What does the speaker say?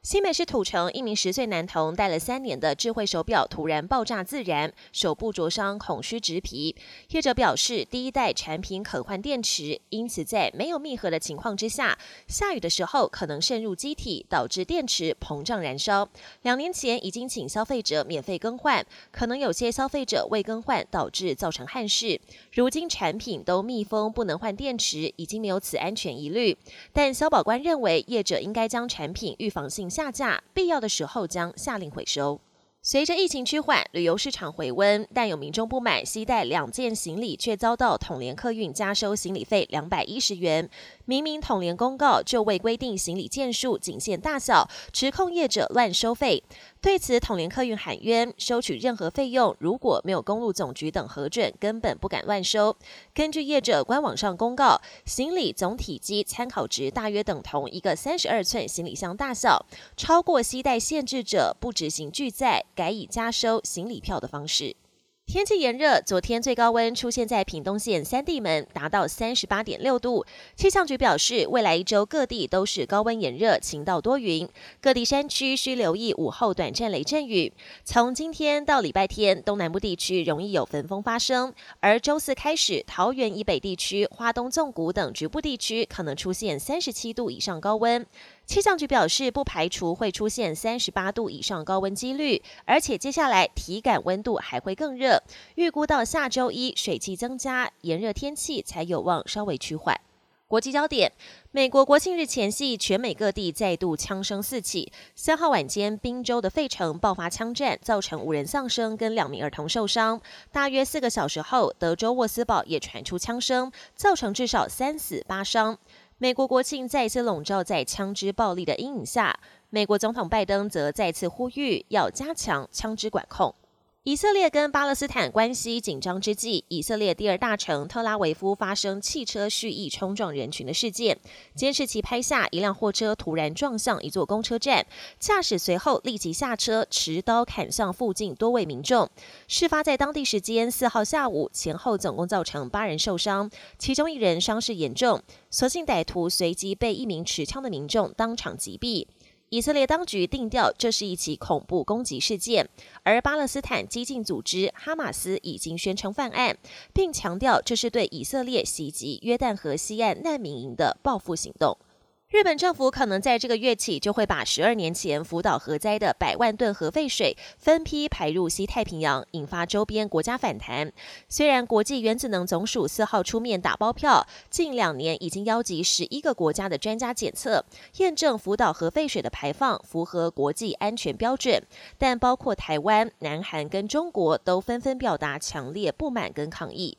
新北市土城一名十岁男童戴了三年的智慧手表突然爆炸自燃，手部灼伤，恐需植皮。业者表示，第一代产品可换电池，因此在没有密合的情况之下，下雨的时候可能渗入机体，导致电池膨胀燃烧。两年前已经请消费者免费更换，可能有些消费者未更换，导致造成憾事。如今产品都密封，不能换电池，已经没有此安全疑虑。但消保官认为，业者应该将产品预防性。下架，必要的时候将下令回收。随着疫情趋缓，旅游市场回温，但有民众不满，携带两件行李却遭到统联客运加收行李费两百一十元。明明统联公告就未规定行李件数仅限大小，持控业者乱收费。对此，统联客运喊冤，收取任何费用如果没有公路总局等核准，根本不敢乱收。根据业者官网上公告，行李总体积参考值大约等同一个三十二寸行李箱大小，超过携带限制者不执行拒载，改以加收行李票的方式。天气炎热，昨天最高温出现在屏东县三地门，达到三十八点六度。气象局表示，未来一周各地都是高温炎热，晴到多云，各地山区需留意午后短暂雷阵雨。从今天到礼拜天，东南部地区容易有焚风发生，而周四开始，桃园以北地区、花东纵谷等局部地区可能出现三十七度以上高温。气象局表示，不排除会出现三十八度以上高温几率，而且接下来体感温度还会更热。预估到下周一水汽增加，炎热天气才有望稍微趋缓。国际焦点：美国国庆日前夕，全美各地再度枪声四起。三号晚间，宾州的费城爆发枪战，造成五人丧生，跟两名儿童受伤。大约四个小时后，德州沃斯堡也传出枪声，造成至少三死八伤。美国国庆再次笼罩在枪支暴力的阴影下，美国总统拜登则再次呼吁要加强枪支管控。以色列跟巴勒斯坦关系紧张之际，以色列第二大城特拉维夫发生汽车蓄意冲撞人群的事件。监视器拍下一辆货车突然撞向一座公车站，驾驶随后立即下车，持刀砍向附近多位民众。事发在当地时间四号下午，前后总共造成八人受伤，其中一人伤势严重。所幸歹徒随即被一名持枪的民众当场击毙。以色列当局定调这是一起恐怖攻击事件，而巴勒斯坦激进组织哈马斯已经宣称犯案，并强调这是对以色列袭击约旦河西岸难民营的报复行动。日本政府可能在这个月起就会把十二年前福岛核灾的百万吨核废水分批排入西太平洋，引发周边国家反弹。虽然国际原子能总署四号出面打包票，近两年已经邀集十一个国家的专家检测，验证福岛核废水的排放符合国际安全标准，但包括台湾、南韩跟中国都纷纷表达强烈不满跟抗议。